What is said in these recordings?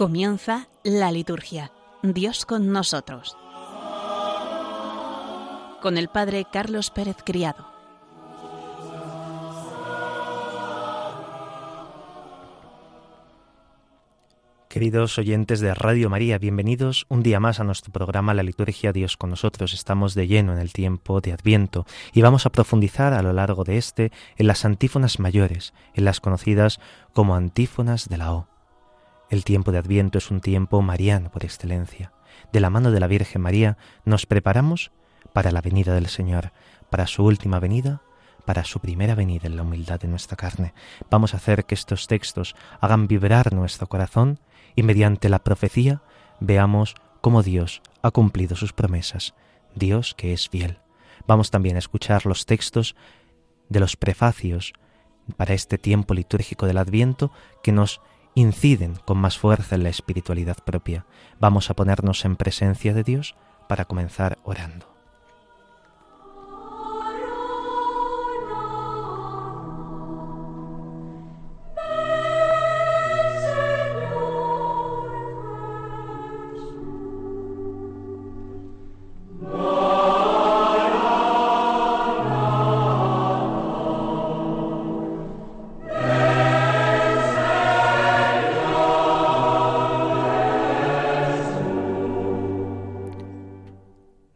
Comienza la liturgia. Dios con nosotros. Con el Padre Carlos Pérez Criado. Queridos oyentes de Radio María, bienvenidos un día más a nuestro programa La Liturgia Dios con nosotros. Estamos de lleno en el tiempo de Adviento y vamos a profundizar a lo largo de este en las antífonas mayores, en las conocidas como antífonas de la O. El tiempo de Adviento es un tiempo mariano por excelencia. De la mano de la Virgen María nos preparamos para la venida del Señor, para su última venida para su primera venida en la humildad de nuestra carne. Vamos a hacer que estos textos hagan vibrar nuestro corazón y mediante la profecía veamos cómo Dios ha cumplido sus promesas, Dios que es fiel. Vamos también a escuchar los textos de los prefacios para este tiempo litúrgico del Adviento que nos inciden con más fuerza en la espiritualidad propia. Vamos a ponernos en presencia de Dios para comenzar orando.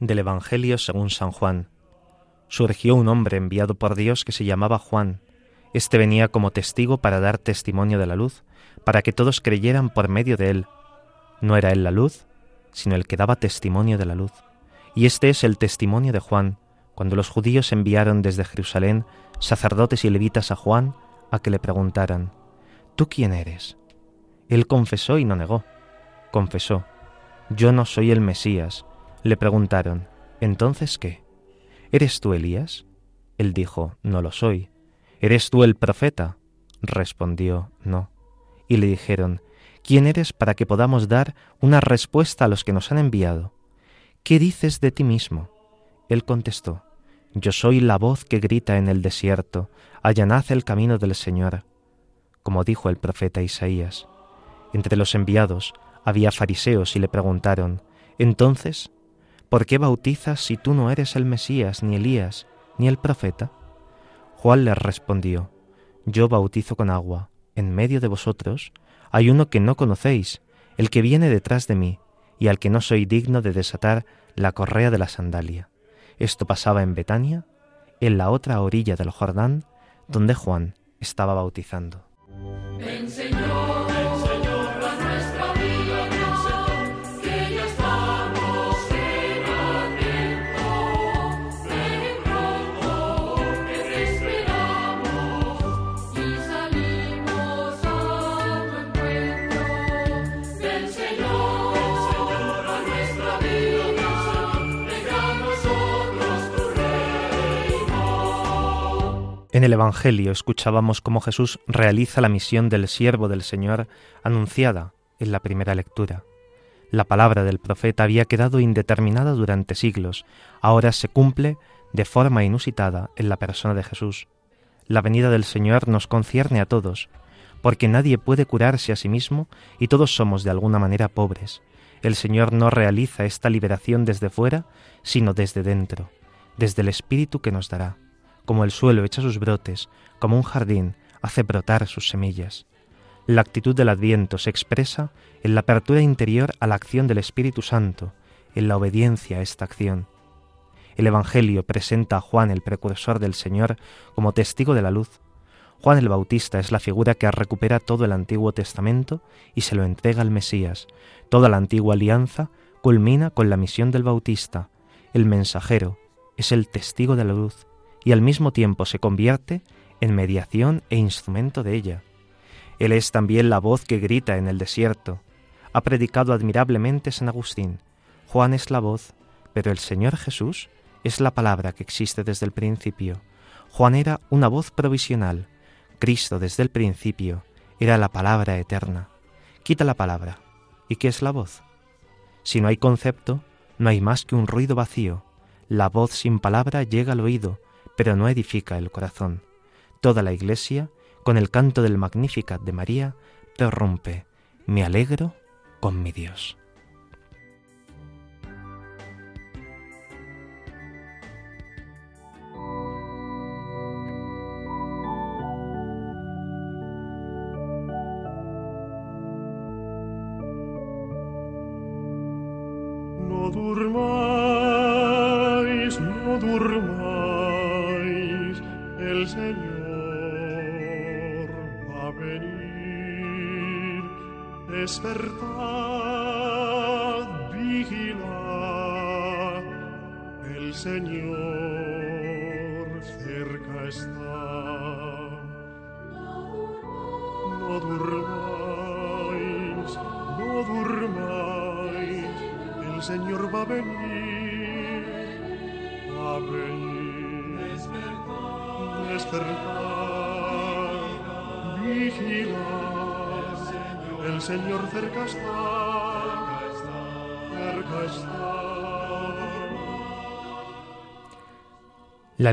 Del Evangelio según San Juan. Surgió un hombre enviado por Dios que se llamaba Juan. Este venía como testigo para dar testimonio de la luz, para que todos creyeran por medio de él. No era él la luz, sino el que daba testimonio de la luz. Y este es el testimonio de Juan, cuando los judíos enviaron desde Jerusalén sacerdotes y levitas a Juan a que le preguntaran, ¿Tú quién eres? Él confesó y no negó. Confesó, Yo no soy el Mesías, le preguntaron, ¿entonces qué? ¿Eres tú Elías? Él dijo, no lo soy. ¿Eres tú el profeta? Respondió, no. Y le dijeron, ¿quién eres para que podamos dar una respuesta a los que nos han enviado? ¿Qué dices de ti mismo? Él contestó, Yo soy la voz que grita en el desierto, allanad el camino del Señor, como dijo el profeta Isaías. Entre los enviados había fariseos y le preguntaron, Entonces, ¿Por qué bautizas si tú no eres el Mesías, ni Elías, ni el profeta? Juan les respondió, Yo bautizo con agua, en medio de vosotros hay uno que no conocéis, el que viene detrás de mí, y al que no soy digno de desatar la correa de la sandalia. Esto pasaba en Betania, en la otra orilla del Jordán, donde Juan estaba bautizando. En el Evangelio escuchábamos cómo Jesús realiza la misión del siervo del Señor anunciada en la primera lectura. La palabra del profeta había quedado indeterminada durante siglos, ahora se cumple de forma inusitada en la persona de Jesús. La venida del Señor nos concierne a todos, porque nadie puede curarse a sí mismo y todos somos de alguna manera pobres. El Señor no realiza esta liberación desde fuera, sino desde dentro, desde el Espíritu que nos dará como el suelo echa sus brotes, como un jardín hace brotar sus semillas. La actitud del Adviento se expresa en la apertura interior a la acción del Espíritu Santo, en la obediencia a esta acción. El Evangelio presenta a Juan, el precursor del Señor, como testigo de la luz. Juan el Bautista es la figura que recupera todo el Antiguo Testamento y se lo entrega al Mesías. Toda la antigua alianza culmina con la misión del Bautista. El mensajero es el testigo de la luz y al mismo tiempo se convierte en mediación e instrumento de ella. Él es también la voz que grita en el desierto. Ha predicado admirablemente San Agustín. Juan es la voz, pero el Señor Jesús es la palabra que existe desde el principio. Juan era una voz provisional. Cristo desde el principio era la palabra eterna. Quita la palabra. ¿Y qué es la voz? Si no hay concepto, no hay más que un ruido vacío. La voz sin palabra llega al oído, pero no edifica el corazón. Toda la Iglesia, con el canto del Magnificat de María, prorrumpe, me alegro con mi Dios.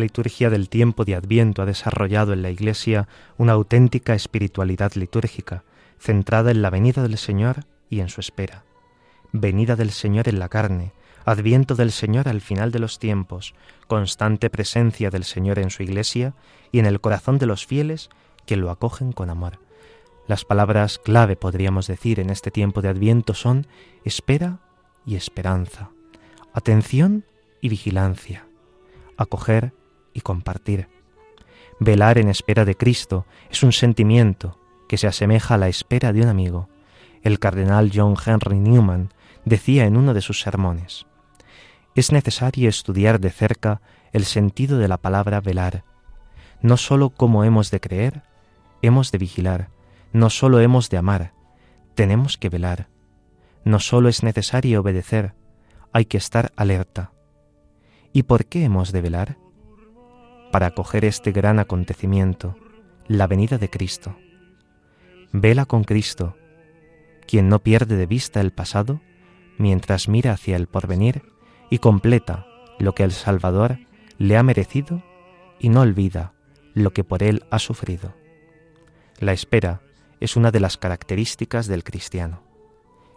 Liturgia del tiempo de Adviento ha desarrollado en la Iglesia una auténtica espiritualidad litúrgica, centrada en la venida del Señor y en su espera. Venida del Señor en la carne, adviento del Señor al final de los tiempos, constante presencia del Señor en su Iglesia y en el corazón de los fieles que lo acogen con amor. Las palabras clave, podríamos decir, en este tiempo de Adviento son espera y esperanza, atención y vigilancia, acoger y compartir. Velar en espera de Cristo es un sentimiento que se asemeja a la espera de un amigo. El cardenal John Henry Newman decía en uno de sus sermones, es necesario estudiar de cerca el sentido de la palabra velar. No sólo cómo hemos de creer, hemos de vigilar, no sólo hemos de amar, tenemos que velar. No sólo es necesario obedecer, hay que estar alerta. ¿Y por qué hemos de velar? Para acoger este gran acontecimiento, la venida de Cristo. Vela con Cristo, quien no pierde de vista el pasado mientras mira hacia el porvenir y completa lo que el Salvador le ha merecido y no olvida lo que por él ha sufrido. La espera es una de las características del cristiano.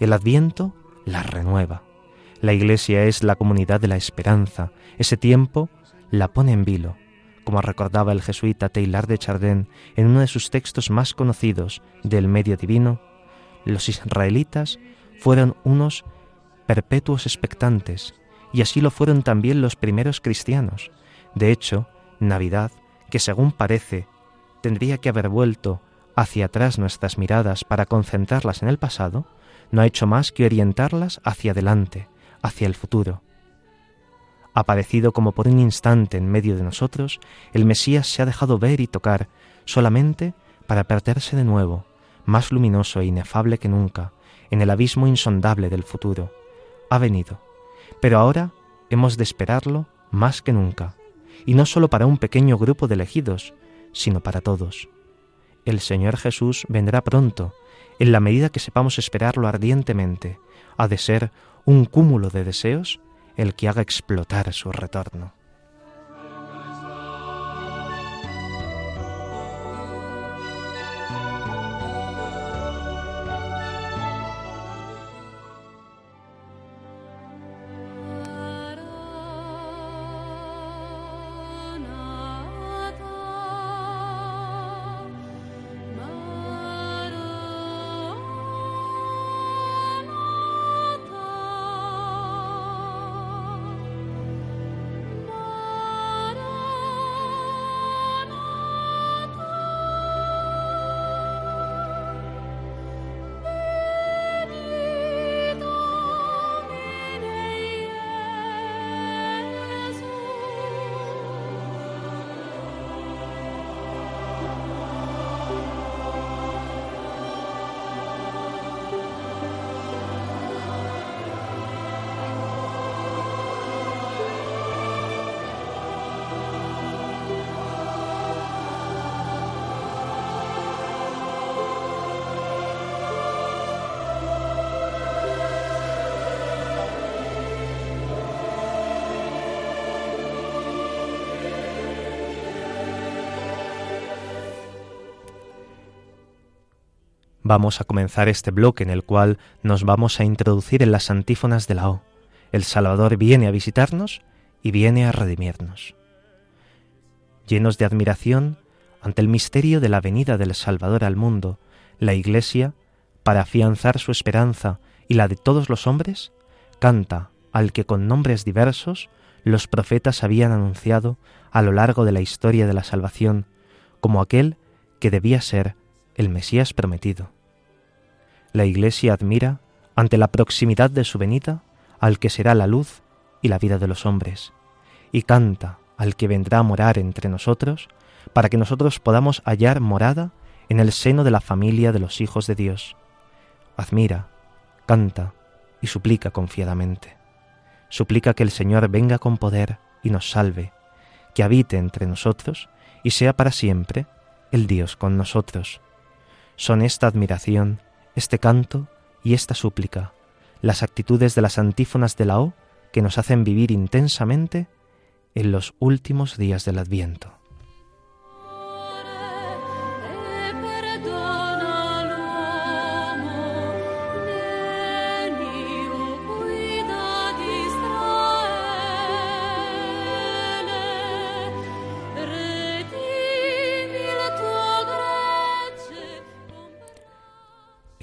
El adviento la renueva. La iglesia es la comunidad de la esperanza. Ese tiempo la pone en vilo como recordaba el jesuita Taylor de Chardin en uno de sus textos más conocidos del medio divino, los israelitas fueron unos perpetuos expectantes, y así lo fueron también los primeros cristianos. De hecho, Navidad, que según parece tendría que haber vuelto hacia atrás nuestras miradas para concentrarlas en el pasado, no ha hecho más que orientarlas hacia adelante, hacia el futuro. Aparecido como por un instante en medio de nosotros, el Mesías se ha dejado ver y tocar solamente para perderse de nuevo, más luminoso e inefable que nunca, en el abismo insondable del futuro. Ha venido, pero ahora hemos de esperarlo más que nunca, y no solo para un pequeño grupo de elegidos, sino para todos. El Señor Jesús vendrá pronto, en la medida que sepamos esperarlo ardientemente, ha de ser un cúmulo de deseos el que haga explotar su retorno. Vamos a comenzar este bloque en el cual nos vamos a introducir en las antífonas de la O. El Salvador viene a visitarnos y viene a redimirnos. Llenos de admiración ante el misterio de la venida del Salvador al mundo, la Iglesia, para afianzar su esperanza y la de todos los hombres, canta al que con nombres diversos los profetas habían anunciado a lo largo de la historia de la salvación, como aquel que debía ser el Mesías prometido. La Iglesia admira, ante la proximidad de su venida, al que será la luz y la vida de los hombres, y canta al que vendrá a morar entre nosotros, para que nosotros podamos hallar morada en el seno de la familia de los hijos de Dios. Admira, canta y suplica confiadamente. Suplica que el Señor venga con poder y nos salve, que habite entre nosotros y sea para siempre el Dios con nosotros. Son esta admiración, este canto y esta súplica, las actitudes de las antífonas de la O que nos hacen vivir intensamente en los últimos días del Adviento.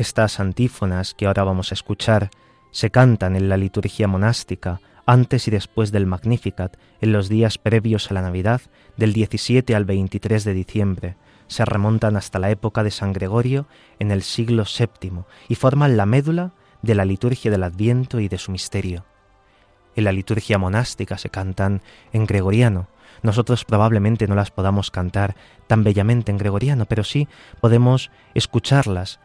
Estas antífonas que ahora vamos a escuchar se cantan en la liturgia monástica antes y después del Magnificat en los días previos a la Navidad del 17 al 23 de diciembre. Se remontan hasta la época de San Gregorio en el siglo VII y forman la médula de la liturgia del Adviento y de su misterio. En la liturgia monástica se cantan en gregoriano. Nosotros probablemente no las podamos cantar tan bellamente en gregoriano, pero sí podemos escucharlas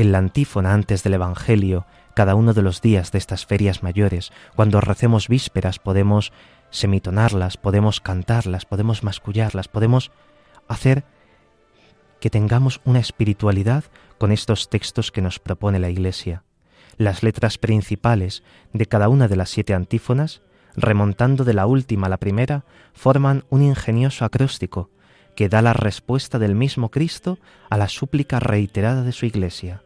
en la antífona antes del Evangelio, cada uno de los días de estas ferias mayores, cuando recemos vísperas, podemos semitonarlas, podemos cantarlas, podemos mascullarlas, podemos hacer que tengamos una espiritualidad con estos textos que nos propone la Iglesia. Las letras principales de cada una de las siete antífonas, remontando de la última a la primera, forman un ingenioso acróstico que da la respuesta del mismo Cristo a la súplica reiterada de su Iglesia.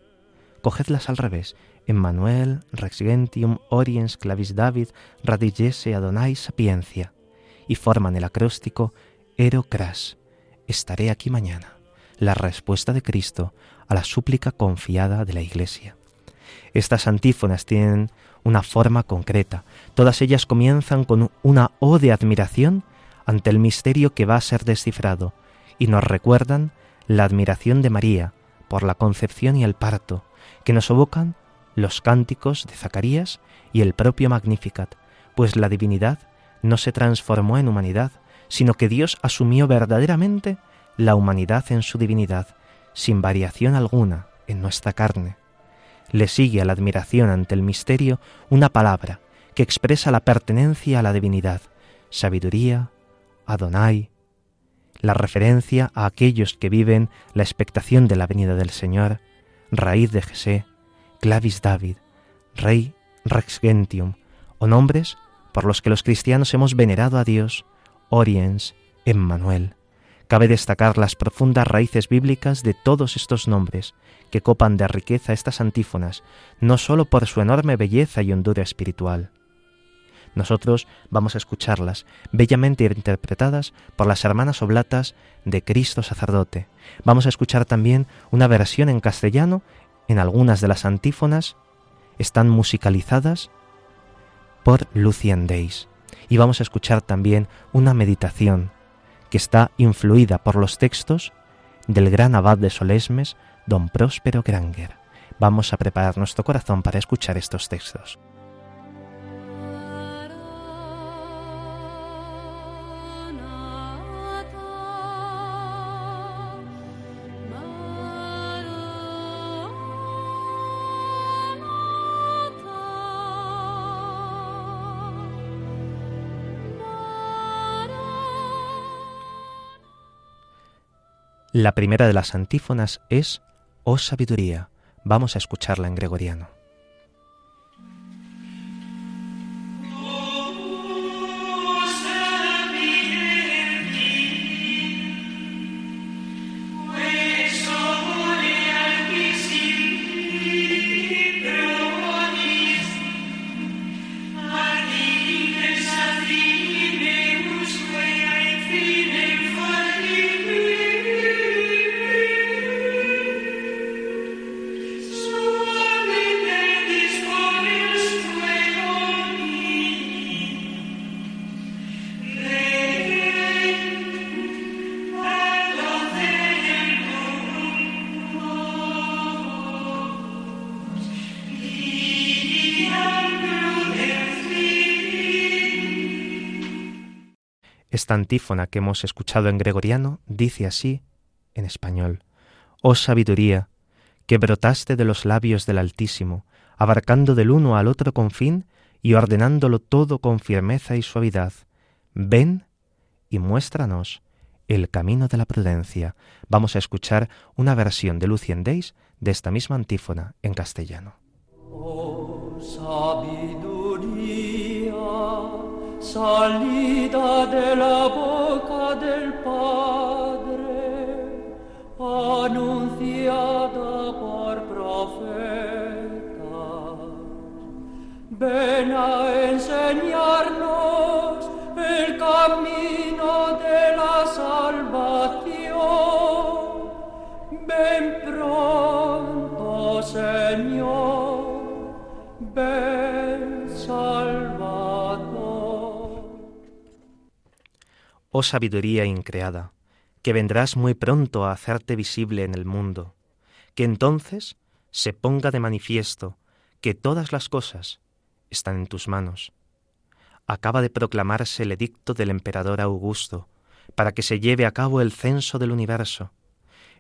Cogedlas al revés. Emmanuel, Rex Gentium, Oriens, Clavis David, Radigese, Adonai, Sapiencia. Y forman el acróstico Ero Cras. Estaré aquí mañana. La respuesta de Cristo a la súplica confiada de la Iglesia. Estas antífonas tienen una forma concreta. Todas ellas comienzan con una O de admiración ante el misterio que va a ser descifrado y nos recuerdan la admiración de María por la concepción y el parto, que nos evocan los cánticos de Zacarías y el propio Magnificat, pues la divinidad no se transformó en humanidad, sino que Dios asumió verdaderamente la humanidad en su divinidad, sin variación alguna en nuestra carne. Le sigue a la admiración ante el misterio una palabra que expresa la pertenencia a la divinidad, sabiduría, Adonai, la referencia a aquellos que viven la expectación de la venida del Señor, raíz de Jesé, clavis David, rey rex gentium, o nombres por los que los cristianos hemos venerado a Dios, Oriens, Emmanuel. Cabe destacar las profundas raíces bíblicas de todos estos nombres, que copan de riqueza estas antífonas, no sólo por su enorme belleza y hondura espiritual, nosotros vamos a escucharlas, bellamente interpretadas por las hermanas oblatas de Cristo sacerdote. Vamos a escuchar también una versión en castellano en algunas de las antífonas, están musicalizadas por Lucian Days. Y vamos a escuchar también una meditación que está influida por los textos del gran abad de Solesmes, don Próspero Granger. Vamos a preparar nuestro corazón para escuchar estos textos. La primera de las antífonas es Oh sabiduría. Vamos a escucharla en gregoriano. Esta antífona que hemos escuchado en gregoriano dice así en español. Oh sabiduría, que brotaste de los labios del Altísimo, abarcando del uno al otro confín y ordenándolo todo con firmeza y suavidad, ven y muéstranos el camino de la prudencia. Vamos a escuchar una versión de Lucien Days de esta misma antífona en castellano. Oh, salida de la boca del Padre, anunciada por profeta. Ven a enseñarnos el camino de la salvación. Ven pronto, Señor. Ven, oh sabiduría increada, que vendrás muy pronto a hacerte visible en el mundo, que entonces se ponga de manifiesto que todas las cosas están en tus manos. Acaba de proclamarse el edicto del emperador Augusto, para que se lleve a cabo el censo del universo.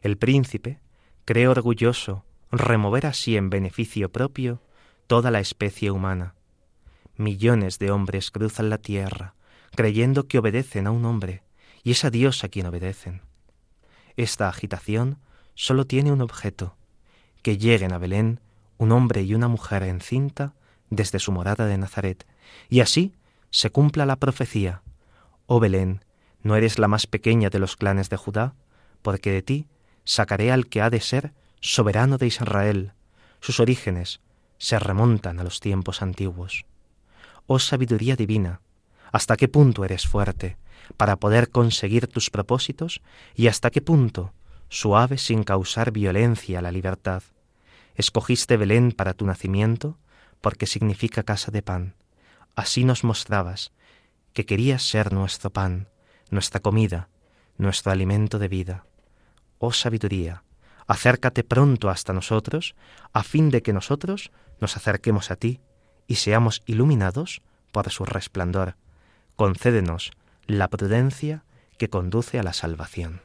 El príncipe cree orgulloso remover así en beneficio propio toda la especie humana. Millones de hombres cruzan la tierra, creyendo que obedecen a un hombre, y es a Dios a quien obedecen. Esta agitación solo tiene un objeto, que lleguen a Belén un hombre y una mujer encinta desde su morada de Nazaret, y así se cumpla la profecía. Oh Belén, no eres la más pequeña de los clanes de Judá, porque de ti sacaré al que ha de ser soberano de Israel. Sus orígenes se remontan a los tiempos antiguos. Oh sabiduría divina, hasta qué punto eres fuerte para poder conseguir tus propósitos y hasta qué punto suave sin causar violencia a la libertad. Escogiste Belén para tu nacimiento porque significa casa de pan. Así nos mostrabas que querías ser nuestro pan, nuestra comida, nuestro alimento de vida. Oh sabiduría, acércate pronto hasta nosotros, a fin de que nosotros nos acerquemos a ti y seamos iluminados por su resplandor concédenos la prudencia que conduce a la salvación.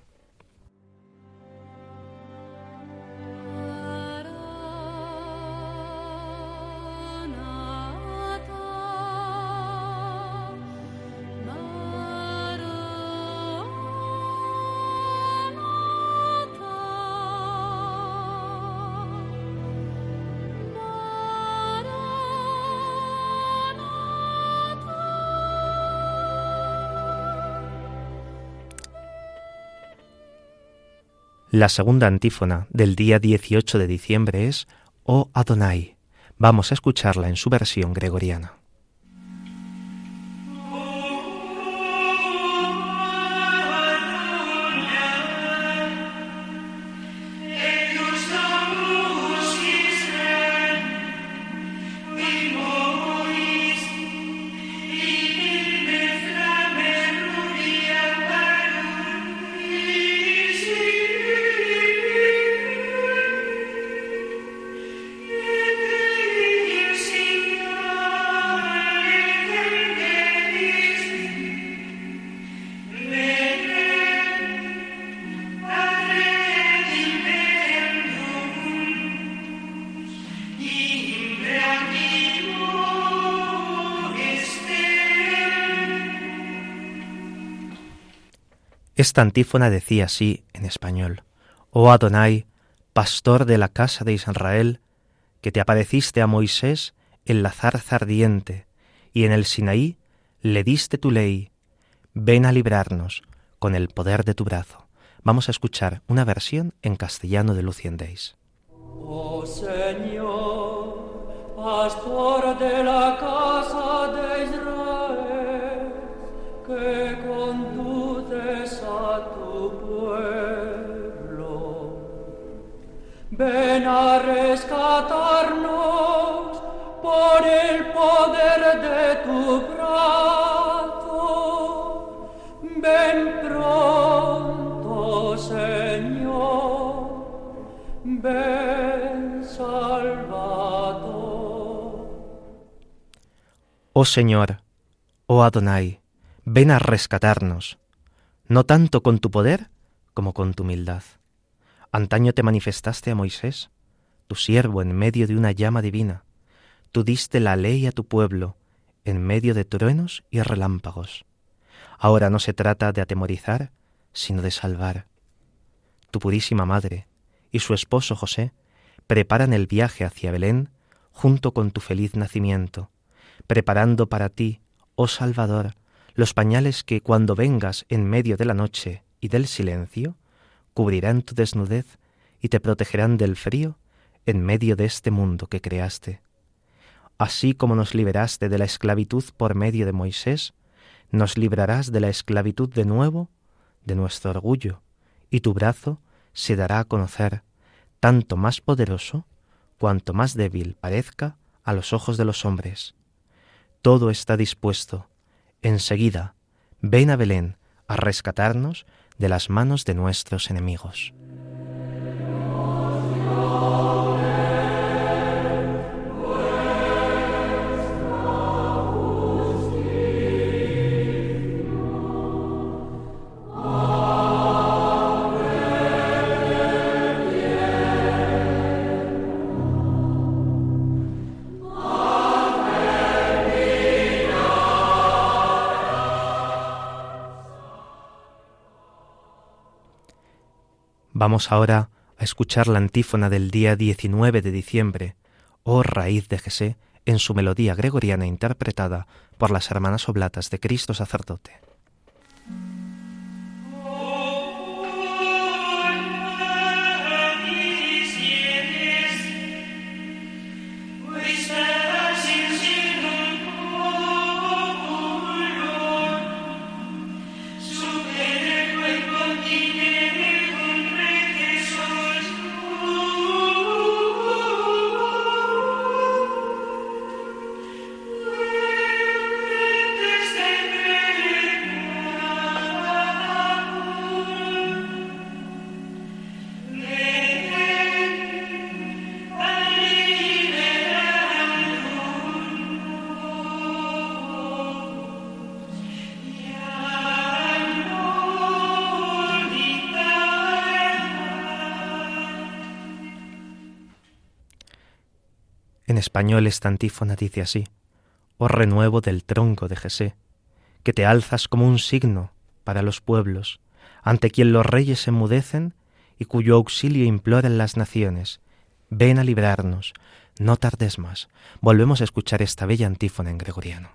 La segunda antífona del día 18 de diciembre es Oh Adonai. Vamos a escucharla en su versión gregoriana. Esta antífona decía así en español, Oh Adonai, pastor de la casa de Israel, que te apareciste a Moisés en la zarza ardiente, y en el Sinaí le diste tu ley, ven a librarnos con el poder de tu brazo. Vamos a escuchar una versión en castellano de Lucien Days. Oh Señor, pastor de la casa Ven a rescatarnos por el poder de tu brazo. Ven pronto, Señor. Ven, Salvador. Oh Señor, oh Adonai, ven a rescatarnos, no tanto con tu poder como con tu humildad. Antaño te manifestaste a Moisés, tu siervo, en medio de una llama divina. Tú diste la ley a tu pueblo, en medio de truenos y relámpagos. Ahora no se trata de atemorizar, sino de salvar. Tu purísima madre y su esposo José preparan el viaje hacia Belén junto con tu feliz nacimiento, preparando para ti, oh Salvador, los pañales que cuando vengas en medio de la noche y del silencio, cubrirán tu desnudez y te protegerán del frío en medio de este mundo que creaste. Así como nos liberaste de la esclavitud por medio de Moisés, nos librarás de la esclavitud de nuevo de nuestro orgullo, y tu brazo se dará a conocer, tanto más poderoso cuanto más débil parezca a los ojos de los hombres. Todo está dispuesto. Enseguida, ven a Belén a rescatarnos de las manos de nuestros enemigos. Ahora a escuchar la antífona del día 19 de diciembre, Oh raíz de Jesé, en su melodía gregoriana interpretada por las hermanas oblatas de Cristo sacerdote. Español esta antífona dice así, Oh renuevo del tronco de Jesé, que te alzas como un signo para los pueblos, ante quien los reyes enmudecen y cuyo auxilio imploran las naciones. Ven a librarnos, no tardes más. Volvemos a escuchar esta bella antífona en gregoriano.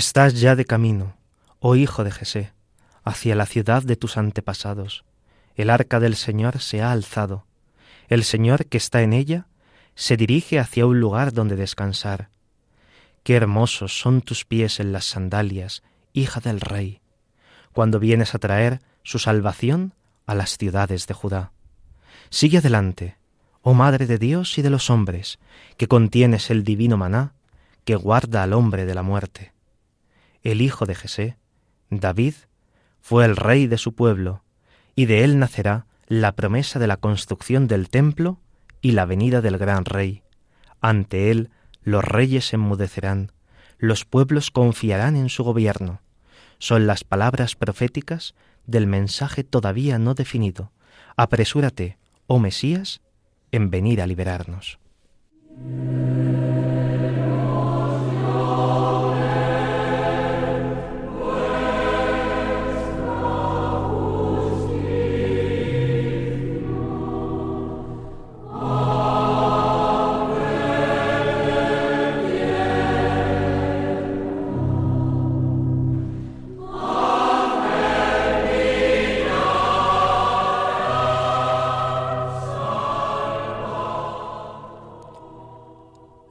Estás ya de camino, oh Hijo de Jesé, hacia la ciudad de tus antepasados. El arca del Señor se ha alzado. El Señor que está en ella se dirige hacia un lugar donde descansar. Qué hermosos son tus pies en las sandalias, hija del Rey, cuando vienes a traer su salvación a las ciudades de Judá. Sigue adelante, oh Madre de Dios y de los hombres, que contienes el divino maná que guarda al hombre de la muerte el hijo de Jesé, David, fue el rey de su pueblo, y de él nacerá la promesa de la construcción del templo y la venida del gran rey. Ante él los reyes enmudecerán, los pueblos confiarán en su gobierno. Son las palabras proféticas del mensaje todavía no definido. Apresúrate, oh Mesías, en venir a liberarnos.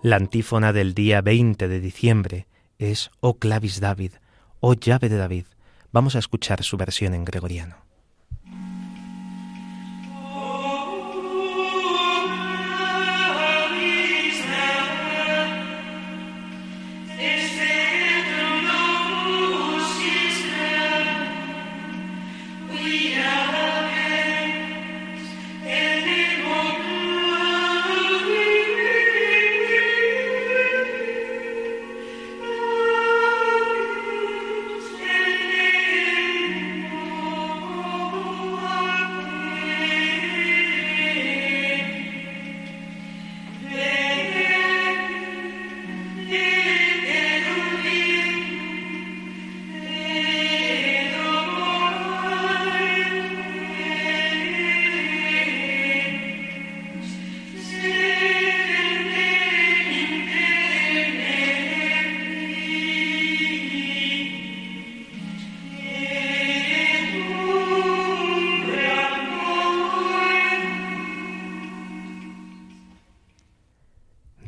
La antífona del día 20 de diciembre es O clavis David, O llave de David. Vamos a escuchar su versión en gregoriano.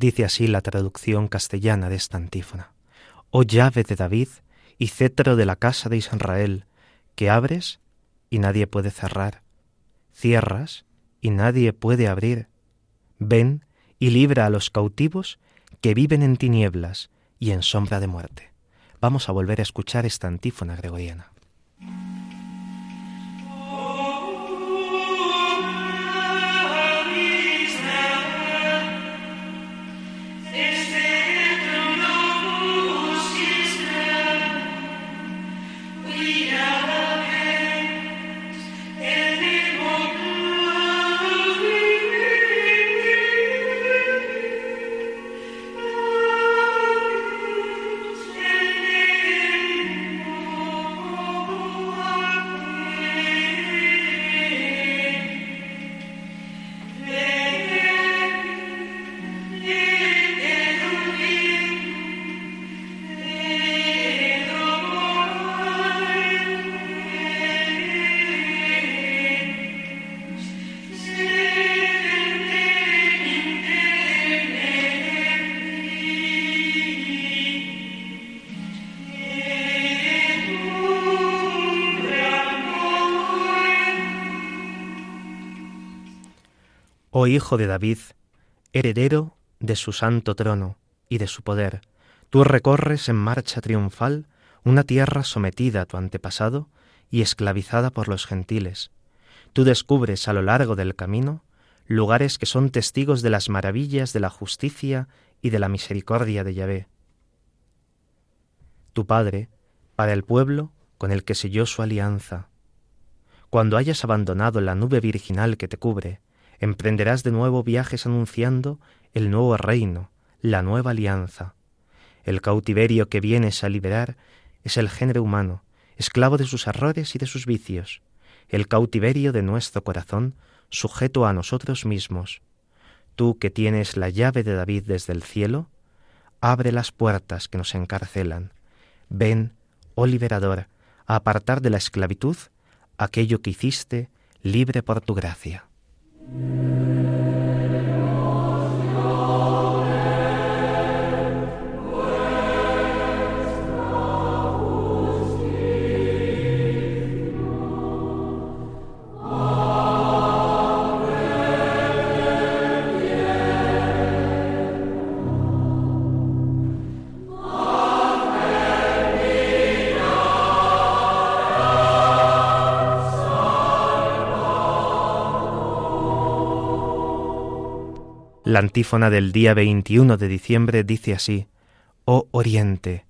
Dice así la traducción castellana de esta antífona. Oh llave de David y cetro de la casa de Israel, que abres y nadie puede cerrar, cierras y nadie puede abrir. Ven y libra a los cautivos que viven en tinieblas y en sombra de muerte. Vamos a volver a escuchar esta antífona gregoriana. Oh Hijo de David, heredero de su santo trono y de su poder, tú recorres en marcha triunfal una tierra sometida a tu antepasado y esclavizada por los gentiles. Tú descubres a lo largo del camino lugares que son testigos de las maravillas de la justicia y de la misericordia de Yahvé. Tu Padre, para el pueblo con el que selló su alianza. Cuando hayas abandonado la nube virginal que te cubre, emprenderás de nuevo viajes anunciando el nuevo reino, la nueva alianza. El cautiverio que vienes a liberar es el género humano, esclavo de sus errores y de sus vicios, el cautiverio de nuestro corazón, sujeto a nosotros mismos. Tú que tienes la llave de David desde el cielo, abre las puertas que nos encarcelan. Ven, oh liberador, a apartar de la esclavitud aquello que hiciste libre por tu gracia. Thank. La antífona del día 21 de diciembre dice así, Oh Oriente,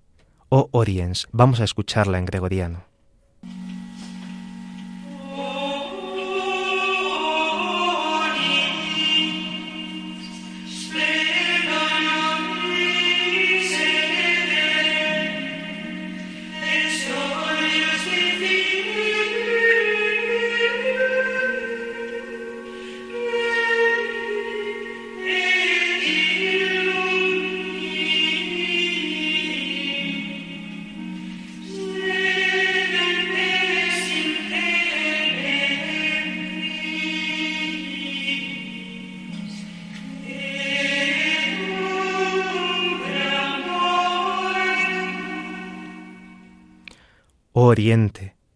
oh Oriens, vamos a escucharla en gregoriano.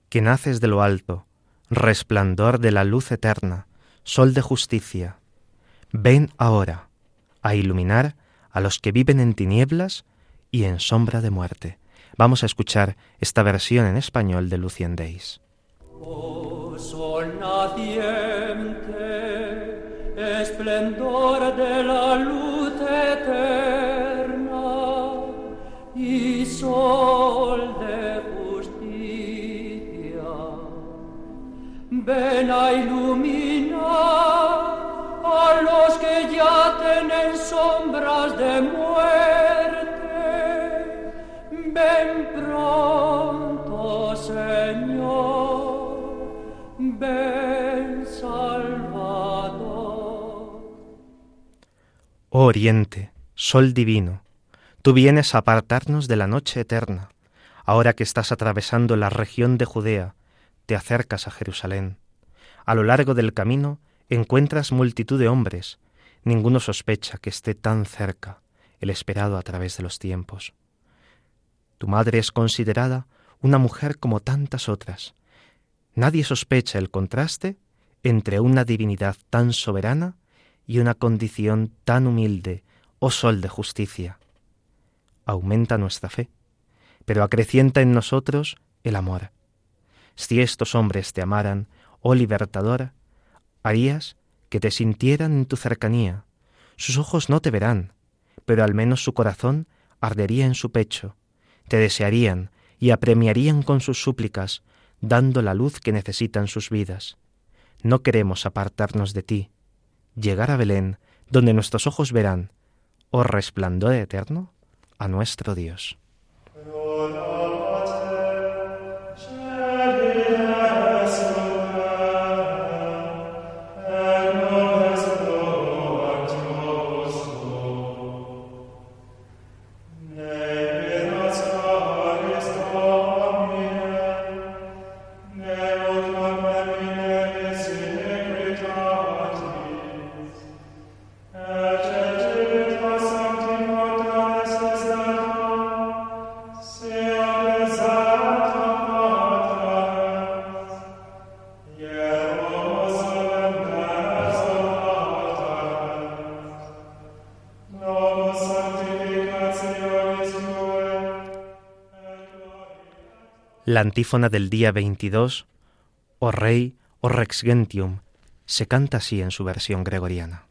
Que naces de lo alto, resplandor de la luz eterna, sol de justicia, ven ahora a iluminar a los que viven en tinieblas y en sombra de muerte. Vamos a escuchar esta versión en español de Lucien Days. Oh sol naciente, esplendor de la luz eterna y sol de ven a iluminar a los que ya tienen sombras de muerte. Ven pronto, Señor, ven Salvador. Oh Oriente, Sol divino, tú vienes a apartarnos de la noche eterna. Ahora que estás atravesando la región de Judea, te acercas a Jerusalén. A lo largo del camino encuentras multitud de hombres. Ninguno sospecha que esté tan cerca el esperado a través de los tiempos. Tu madre es considerada una mujer como tantas otras. Nadie sospecha el contraste entre una divinidad tan soberana y una condición tan humilde, oh sol de justicia. Aumenta nuestra fe, pero acrecienta en nosotros el amor. Si estos hombres te amaran, oh libertadora, harías que te sintieran en tu cercanía. Sus ojos no te verán, pero al menos su corazón ardería en su pecho, te desearían y apremiarían con sus súplicas, dando la luz que necesitan sus vidas. No queremos apartarnos de ti, llegar a Belén, donde nuestros ojos verán, oh resplandor eterno, a nuestro Dios. La antífona del día 22, O Rey, O Rex Gentium, se canta así en su versión gregoriana.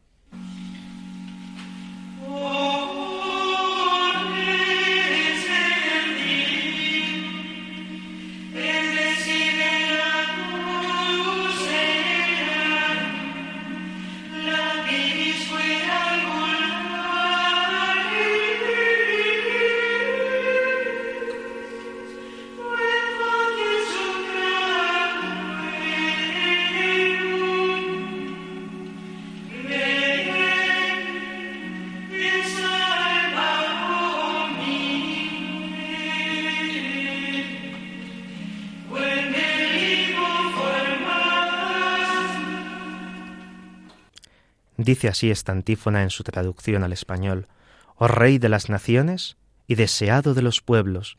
Dice así esta antífona en su traducción al español, Oh Rey de las naciones y deseado de los pueblos,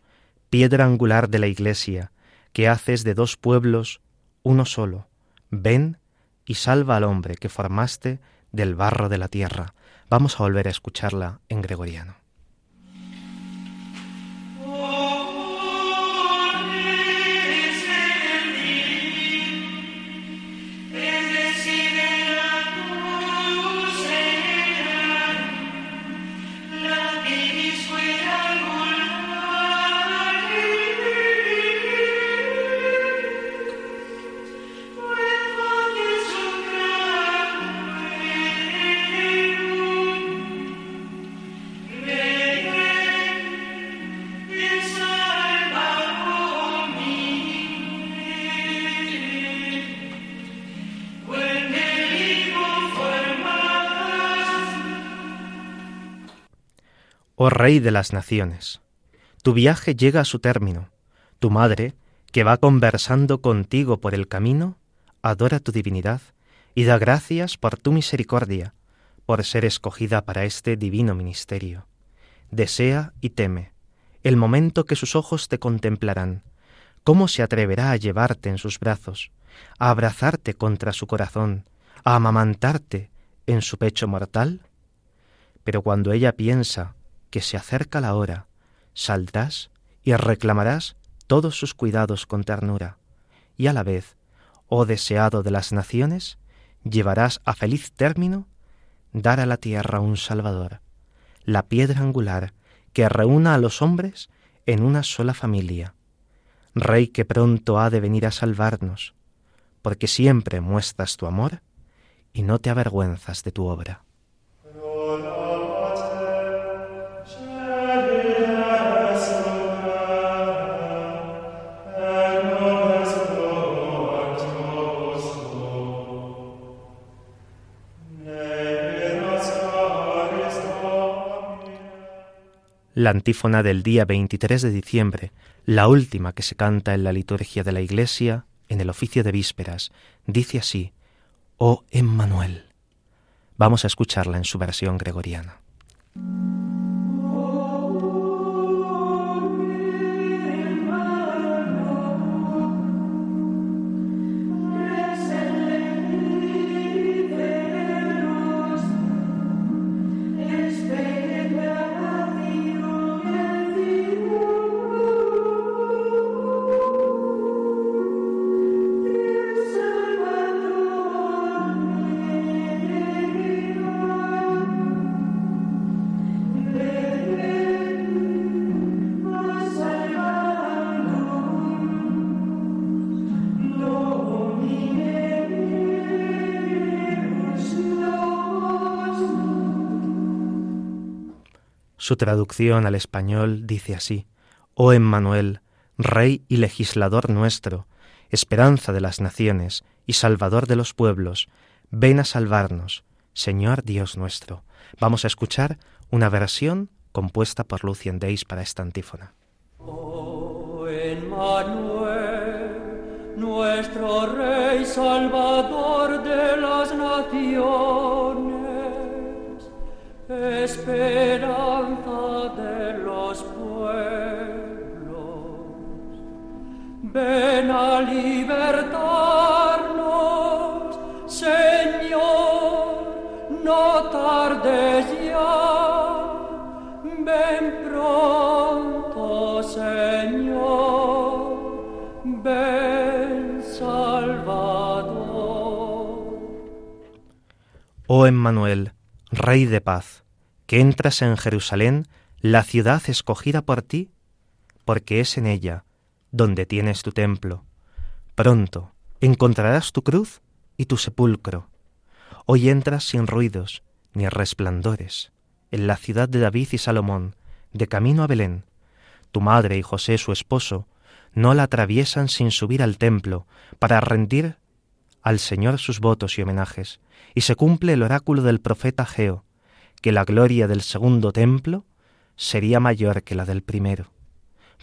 piedra angular de la Iglesia, que haces de dos pueblos uno solo, ven y salva al hombre que formaste del barro de la tierra. Vamos a volver a escucharla en gregoriano. Oh Rey de las Naciones, tu viaje llega a su término. Tu madre, que va conversando contigo por el camino, adora tu divinidad y da gracias por tu misericordia, por ser escogida para este divino ministerio. Desea y teme el momento que sus ojos te contemplarán, ¿Cómo se atreverá a llevarte en sus brazos, a abrazarte contra su corazón, a amamantarte en su pecho mortal? Pero cuando ella piensa que se acerca la hora, saldrás y reclamarás todos sus cuidados con ternura, y a la vez, oh deseado de las naciones, llevarás a feliz término dar a la tierra un Salvador, la piedra angular que reúna a los hombres en una sola familia, Rey que pronto ha de venir a salvarnos, porque siempre muestras tu amor y no te avergüenzas de tu obra. La antífona del día 23 de diciembre, la última que se canta en la liturgia de la Iglesia, en el oficio de vísperas, dice así, Oh Emmanuel. Vamos a escucharla en su versión gregoriana. Su traducción al español dice así, Oh Emmanuel, Rey y legislador nuestro, esperanza de las naciones y Salvador de los pueblos, ven a salvarnos, Señor Dios nuestro. Vamos a escuchar una versión compuesta por Lucien Deis para esta antífona. Oh nuestro Rey Salvador de las naciones esperanza de los pueblos. Ven a libertarnos, Señor, no tardes ya. Ven pronto, Señor, ven Salvador. Oh Emmanuel, Rey de paz, que entras en Jerusalén, la ciudad escogida por ti, porque es en ella donde tienes tu templo. Pronto encontrarás tu cruz y tu sepulcro. Hoy entras sin ruidos ni resplandores, en la ciudad de David y Salomón, de camino a Belén. Tu madre y José, su esposo, no la atraviesan sin subir al templo para rendir al Señor sus votos y homenajes, y se cumple el oráculo del profeta Geo, que la gloria del segundo templo sería mayor que la del primero,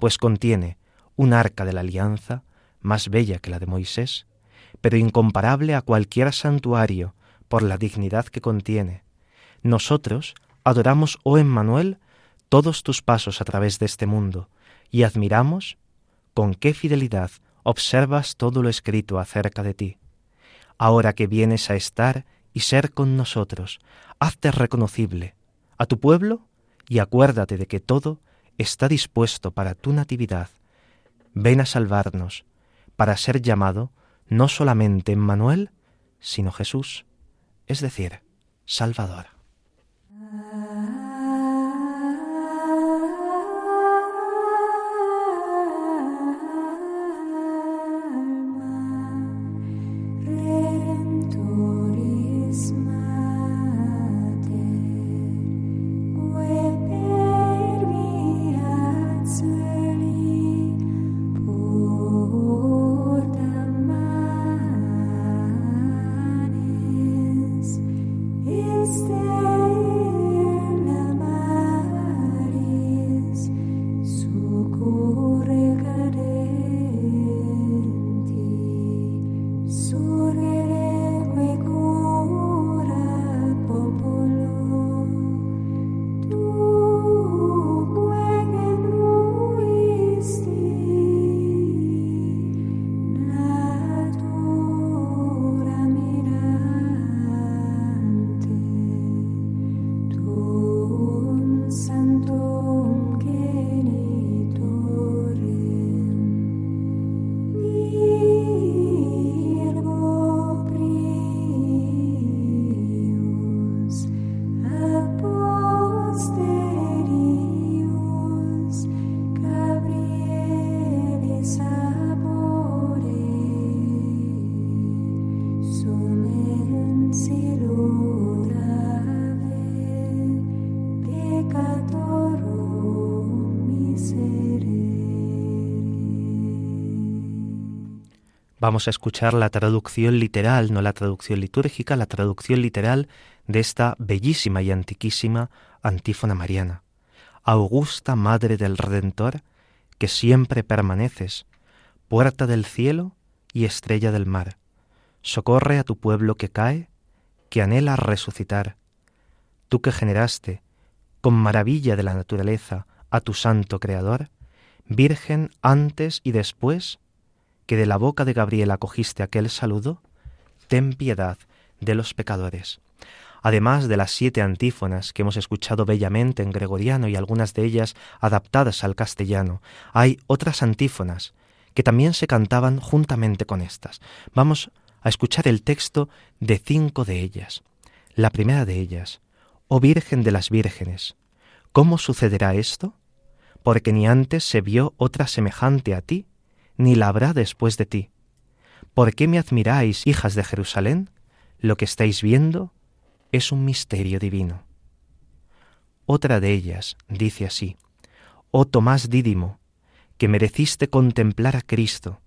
pues contiene un arca de la alianza más bella que la de Moisés, pero incomparable a cualquier santuario por la dignidad que contiene. Nosotros adoramos, oh Emmanuel, todos tus pasos a través de este mundo, y admiramos con qué fidelidad observas todo lo escrito acerca de ti ahora que vienes a estar y ser con nosotros, hazte reconocible a tu pueblo y acuérdate de que todo está dispuesto para tu natividad. Ven a salvarnos, para ser llamado no solamente Emmanuel, sino Jesús, es decir, Salvador. Vamos a escuchar la traducción literal, no la traducción litúrgica, la traducción literal de esta bellísima y antiquísima antífona mariana. Augusta Madre del Redentor, que siempre permaneces, puerta del cielo y estrella del mar, socorre a tu pueblo que cae, que anhela resucitar. Tú que generaste, con maravilla de la naturaleza, a tu santo Creador, Virgen antes y después que de la boca de Gabriel acogiste aquel saludo, ten piedad de los pecadores. Además de las siete antífonas que hemos escuchado bellamente en gregoriano y algunas de ellas adaptadas al castellano, hay otras antífonas que también se cantaban juntamente con estas. Vamos a escuchar el texto de cinco de ellas. La primera de ellas, Oh Virgen de las Vírgenes, ¿cómo sucederá esto? Porque ni antes se vio otra semejante a ti, ni la habrá después de ti. ¿Por qué me admiráis, hijas de Jerusalén? Lo que estáis viendo es un misterio divino. Otra de ellas dice así, Oh Tomás Dídimo, que mereciste contemplar a Cristo,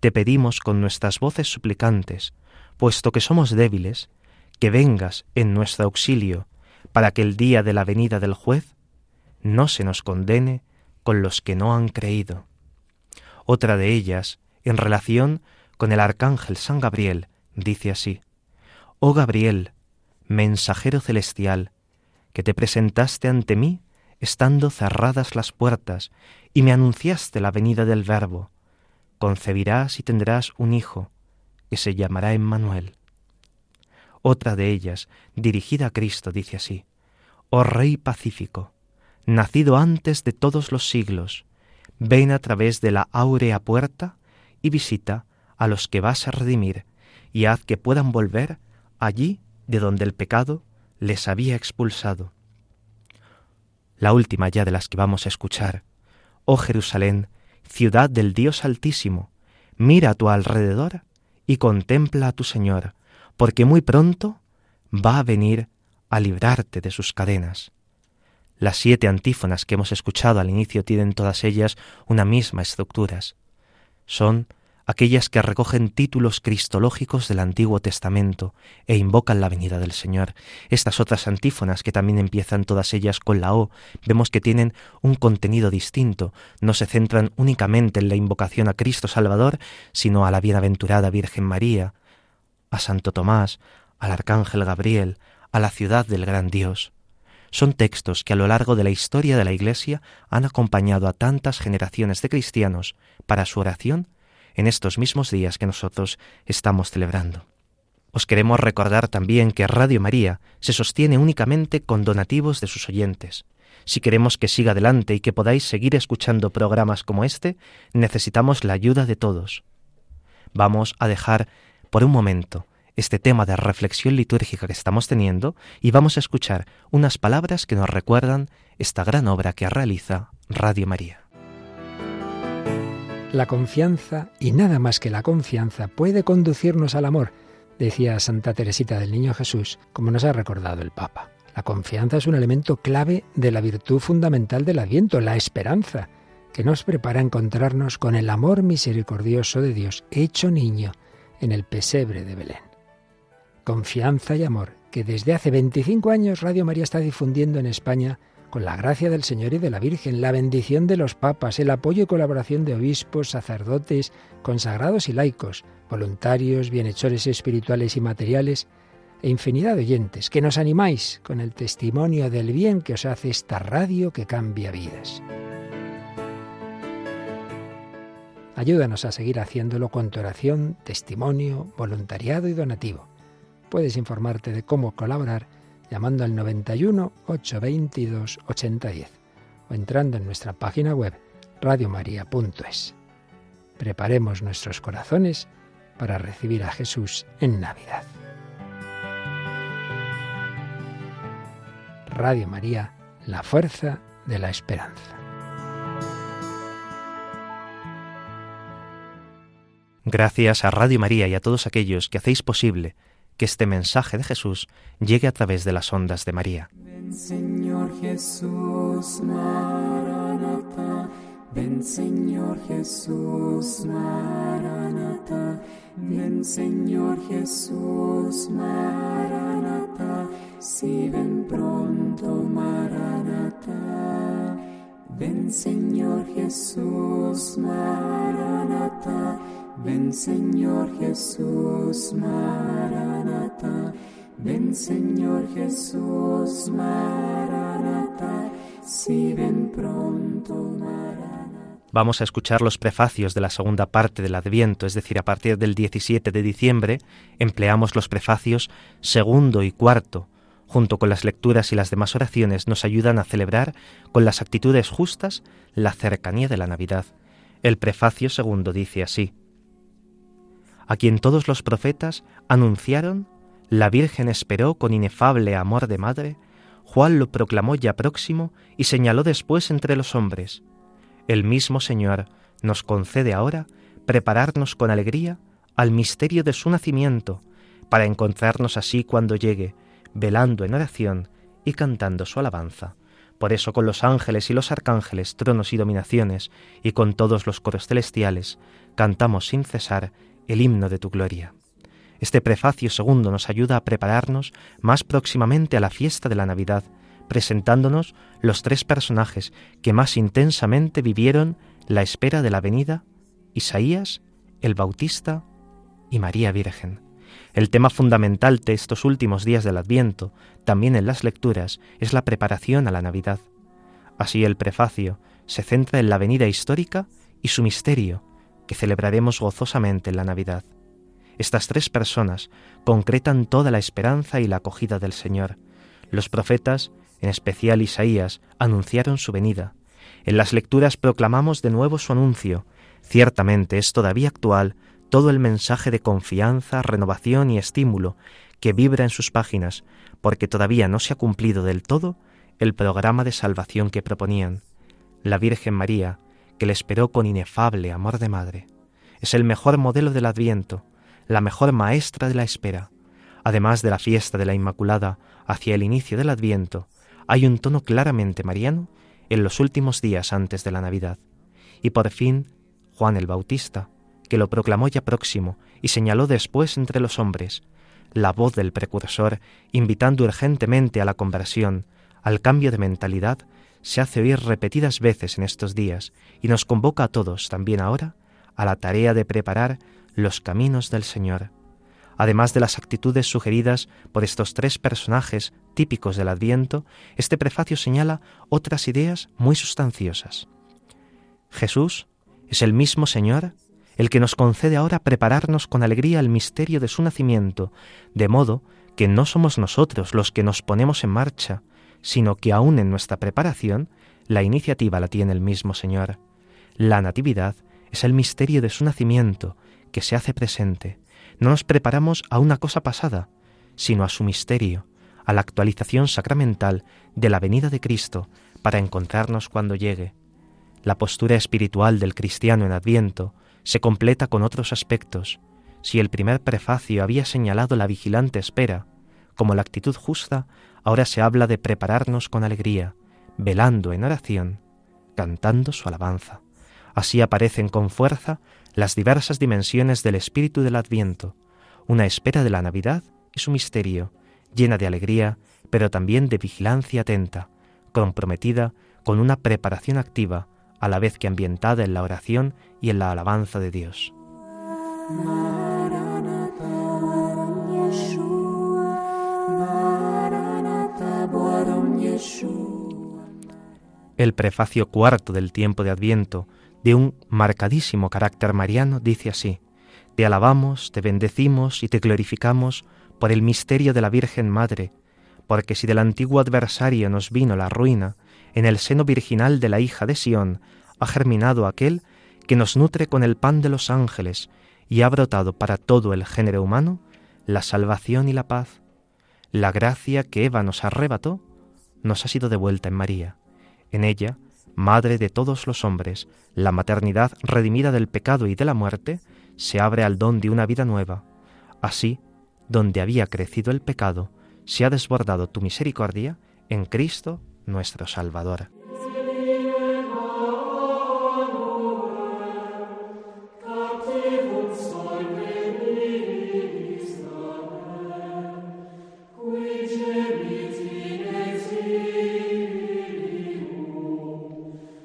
te pedimos con nuestras voces suplicantes, puesto que somos débiles, que vengas en nuestro auxilio, para que el día de la venida del juez no se nos condene con los que no han creído. Otra de ellas, en relación con el arcángel San Gabriel, dice así, Oh Gabriel, mensajero celestial, que te presentaste ante mí estando cerradas las puertas y me anunciaste la venida del Verbo, concebirás y tendrás un hijo, que se llamará Emmanuel. Otra de ellas, dirigida a Cristo, dice así, Oh Rey pacífico, nacido antes de todos los siglos, ven a través de la áurea puerta y visita a los que vas a redimir, y haz que puedan volver allí de donde el pecado les había expulsado. La última ya de las que vamos a escuchar, oh Jerusalén, ciudad del Dios Altísimo, mira a tu alrededor y contempla a tu Señor, porque muy pronto va a venir a librarte de sus cadenas. Las siete antífonas que hemos escuchado al inicio tienen todas ellas una misma estructura. Son aquellas que recogen títulos cristológicos del Antiguo Testamento e invocan la venida del Señor. Estas otras antífonas, que también empiezan todas ellas con la O, vemos que tienen un contenido distinto, no se centran únicamente en la invocación a Cristo Salvador, sino a la bienaventurada Virgen María, a Santo Tomás, al Arcángel Gabriel, a la ciudad del gran Dios. Son textos que a lo largo de la historia de la Iglesia han acompañado a tantas generaciones de cristianos para su oración en estos mismos días que nosotros estamos celebrando. Os queremos recordar también que Radio María se sostiene únicamente con donativos de sus oyentes. Si queremos que siga adelante y que podáis seguir escuchando programas como este, necesitamos la ayuda de todos. Vamos a dejar por un momento este tema de reflexión litúrgica que estamos teniendo y vamos a escuchar unas palabras que nos recuerdan esta gran obra que realiza Radio María. La confianza, y nada más que la confianza, puede conducirnos al amor, decía Santa Teresita del Niño Jesús, como nos ha recordado el Papa. La confianza es un elemento clave de la virtud fundamental del Adviento, la esperanza, que nos prepara a encontrarnos con el amor misericordioso de Dios hecho niño en el pesebre de Belén. Confianza y amor, que desde hace 25 años Radio María está difundiendo en España con la gracia del Señor y de la Virgen, la bendición de los papas, el apoyo y colaboración de obispos, sacerdotes, consagrados y laicos, voluntarios, bienhechores espirituales y materiales, e infinidad de oyentes, que nos animáis con el testimonio del bien que os hace esta radio que cambia vidas. Ayúdanos a seguir haciéndolo con tu oración, testimonio, voluntariado y donativo. Puedes informarte de cómo colaborar llamando al 91 822 8010 o entrando en nuestra página web radiomaria.es. Preparemos nuestros corazones para recibir a Jesús en Navidad. Radio María, la fuerza de la esperanza. Gracias a Radio María y a todos aquellos que hacéis posible que este mensaje de Jesús llegue a través de las ondas de María. Ven Señor Jesús, Maranatha, Ven Señor Jesús, Maranata. Ven Señor Jesús, Maranata. Si ven pronto, Maranata. Ven Señor Jesús, Maranata. Ven Señor Jesús, Maranata. Ven Señor Jesús, Maranata. Si ven pronto, Maranata. Vamos a escuchar los prefacios de la segunda parte del Adviento, es decir, a partir del 17 de diciembre empleamos los prefacios segundo y cuarto. Junto con las lecturas y las demás oraciones nos ayudan a celebrar con las actitudes justas la cercanía de la Navidad. El prefacio segundo dice así, A quien todos los profetas anunciaron, la Virgen esperó con inefable amor de madre, Juan lo proclamó ya próximo y señaló después entre los hombres, el mismo Señor nos concede ahora prepararnos con alegría al misterio de su nacimiento, para encontrarnos así cuando llegue, velando en oración y cantando su alabanza. Por eso con los ángeles y los arcángeles, tronos y dominaciones, y con todos los coros celestiales, cantamos sin cesar el himno de tu gloria. Este prefacio segundo nos ayuda a prepararnos más próximamente a la fiesta de la Navidad, presentándonos los tres personajes que más intensamente vivieron la espera de la venida, Isaías, el Bautista y María Virgen. El tema fundamental de estos últimos días del Adviento, también en las lecturas, es la preparación a la Navidad. Así el prefacio se centra en la venida histórica y su misterio, que celebraremos gozosamente en la Navidad. Estas tres personas concretan toda la esperanza y la acogida del Señor. Los profetas en especial Isaías, anunciaron su venida. En las lecturas proclamamos de nuevo su anuncio. Ciertamente es todavía actual todo el mensaje de confianza, renovación y estímulo que vibra en sus páginas, porque todavía no se ha cumplido del todo el programa de salvación que proponían. La Virgen María, que le esperó con inefable amor de madre, es el mejor modelo del Adviento, la mejor maestra de la espera. Además de la fiesta de la Inmaculada hacia el inicio del Adviento, hay un tono claramente mariano en los últimos días antes de la Navidad. Y por fin, Juan el Bautista, que lo proclamó ya próximo y señaló después entre los hombres, la voz del precursor invitando urgentemente a la conversión, al cambio de mentalidad, se hace oír repetidas veces en estos días y nos convoca a todos, también ahora, a la tarea de preparar los caminos del Señor Además de las actitudes sugeridas por estos tres personajes típicos del Adviento, este prefacio señala otras ideas muy sustanciosas. Jesús es el mismo Señor el que nos concede ahora prepararnos con alegría al misterio de su nacimiento, de modo que no somos nosotros los que nos ponemos en marcha, sino que aún en nuestra preparación la iniciativa la tiene el mismo Señor. La Natividad es el misterio de su nacimiento, que se hace presente, no nos preparamos a una cosa pasada, sino a su misterio, a la actualización sacramental de la venida de Cristo para encontrarnos cuando llegue. La postura espiritual del cristiano en Adviento se completa con otros aspectos. Si el primer prefacio había señalado la vigilante espera, como la actitud justa, ahora se habla de prepararnos con alegría, velando en oración, cantando su alabanza. Así aparecen con fuerza las diversas dimensiones del espíritu del Adviento, una espera de la Navidad y su misterio, llena de alegría, pero también de vigilancia atenta, comprometida con una preparación activa, a la vez que ambientada en la oración y en la alabanza de Dios. El prefacio cuarto del tiempo de Adviento de un marcadísimo carácter mariano, dice así, Te alabamos, te bendecimos y te glorificamos por el misterio de la Virgen Madre, porque si del antiguo adversario nos vino la ruina, en el seno virginal de la hija de Sión ha germinado aquel que nos nutre con el pan de los ángeles y ha brotado para todo el género humano la salvación y la paz. La gracia que Eva nos arrebató nos ha sido devuelta en María. En ella Madre de todos los hombres, la maternidad redimida del pecado y de la muerte, se abre al don de una vida nueva. Así, donde había crecido el pecado, se ha desbordado tu misericordia en Cristo nuestro Salvador.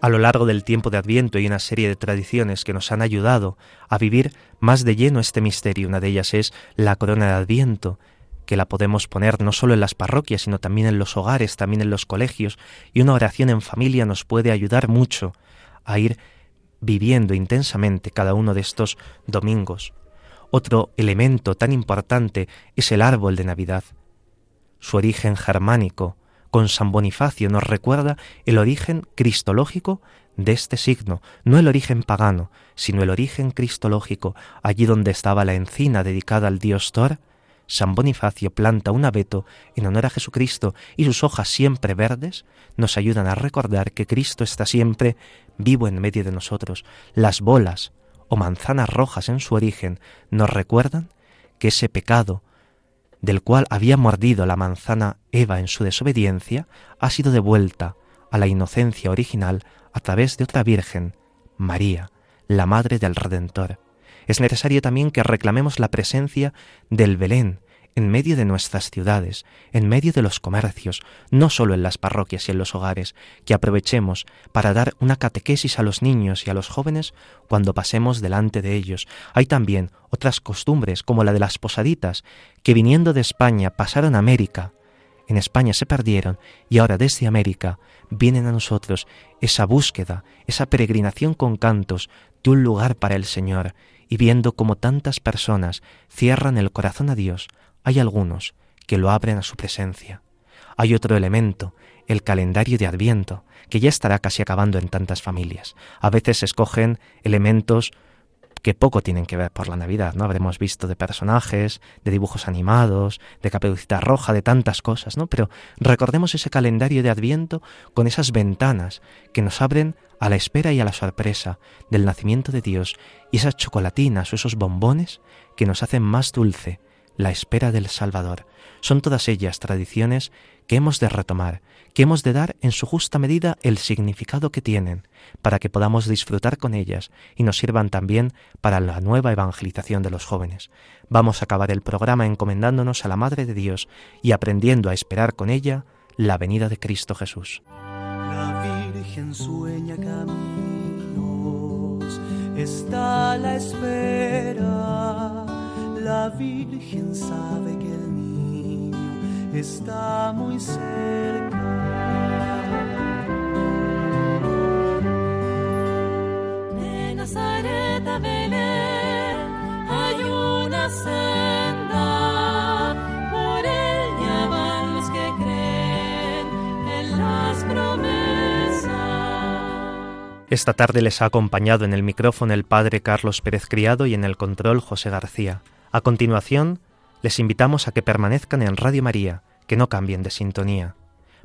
A lo largo del tiempo de Adviento hay una serie de tradiciones que nos han ayudado a vivir más de lleno este misterio. Una de ellas es la corona de Adviento, que la podemos poner no solo en las parroquias, sino también en los hogares, también en los colegios, y una oración en familia nos puede ayudar mucho a ir viviendo intensamente cada uno de estos domingos. Otro elemento tan importante es el árbol de Navidad. Su origen germánico, con San Bonifacio, nos recuerda el origen cristológico de este signo, no el origen pagano, sino el origen cristológico, allí donde estaba la encina dedicada al dios Thor, San Bonifacio planta un abeto en honor a Jesucristo y sus hojas siempre verdes nos ayudan a recordar que Cristo está siempre vivo en medio de nosotros. Las bolas o manzanas rojas en su origen nos recuerdan que ese pecado del cual había mordido la manzana Eva en su desobediencia ha sido devuelta a la inocencia original a través de otra Virgen, María, la Madre del Redentor. Es necesario también que reclamemos la presencia del Belén en medio de nuestras ciudades, en medio de los comercios, no solo en las parroquias y en los hogares, que aprovechemos para dar una catequesis a los niños y a los jóvenes cuando pasemos delante de ellos. Hay también otras costumbres, como la de las posaditas, que viniendo de España pasaron a América, en España se perdieron y ahora desde América vienen a nosotros esa búsqueda, esa peregrinación con cantos de un lugar para el Señor y viendo cómo tantas personas cierran el corazón a Dios, hay algunos que lo abren a su presencia. Hay otro elemento, el calendario de Adviento, que ya estará casi acabando en tantas familias. A veces escogen elementos que poco tienen que ver por la Navidad, ¿no? Habremos visto de personajes, de dibujos animados, de caperucita roja, de tantas cosas, ¿no? Pero recordemos ese calendario de Adviento con esas ventanas que nos abren a la espera y a la sorpresa del nacimiento de Dios y esas chocolatinas o esos bombones que nos hacen más dulce la espera del Salvador. Son todas ellas tradiciones que hemos de retomar, que hemos de dar en su justa medida el significado que tienen, para que podamos disfrutar con ellas y nos sirvan también para la nueva evangelización de los jóvenes. Vamos a acabar el programa encomendándonos a la Madre de Dios y aprendiendo a esperar con ella la venida de Cristo Jesús. La Virgen sueña caminos, está la espera. La Virgen sabe que el niño está muy cerca. De Nazaret a Belén hay una senda, por ella van los que creen en las promesas. Esta tarde les ha acompañado en el micrófono el padre Carlos Pérez Criado y en el control José García. A continuación, les invitamos a que permanezcan en Radio María, que no cambien de sintonía.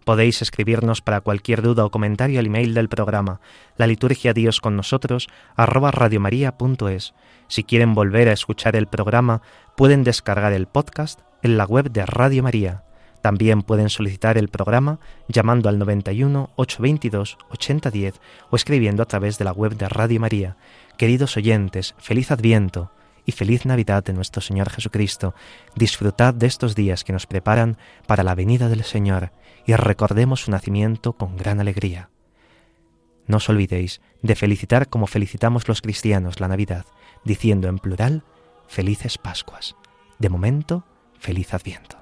Podéis escribirnos para cualquier duda o comentario al email del programa, la liturgia Dios con nosotros, arroba radiomaria.es. Si quieren volver a escuchar el programa, pueden descargar el podcast en la web de Radio María. También pueden solicitar el programa llamando al 91 822 8010 o escribiendo a través de la web de Radio María. Queridos oyentes, feliz Adviento y feliz Navidad de nuestro Señor Jesucristo. Disfrutad de estos días que nos preparan para la venida del Señor y recordemos su nacimiento con gran alegría. No os olvidéis de felicitar como felicitamos los cristianos la Navidad, diciendo en plural, felices Pascuas. De momento, feliz Adviento.